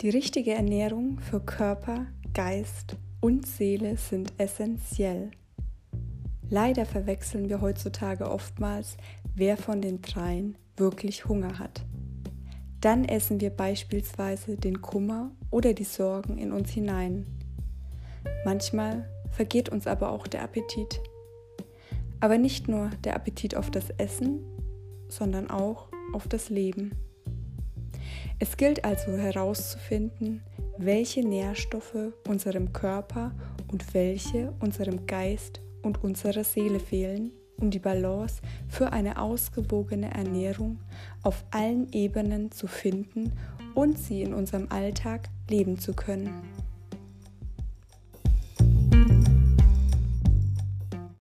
Die richtige Ernährung für Körper, Geist und Seele sind essentiell. Leider verwechseln wir heutzutage oftmals, wer von den dreien wirklich Hunger hat. Dann essen wir beispielsweise den Kummer oder die Sorgen in uns hinein. Manchmal vergeht uns aber auch der Appetit. Aber nicht nur der Appetit auf das Essen, sondern auch auf das Leben. Es gilt also herauszufinden, welche Nährstoffe unserem Körper und welche unserem Geist und unserer Seele fehlen, um die Balance für eine ausgewogene Ernährung auf allen Ebenen zu finden und sie in unserem Alltag leben zu können.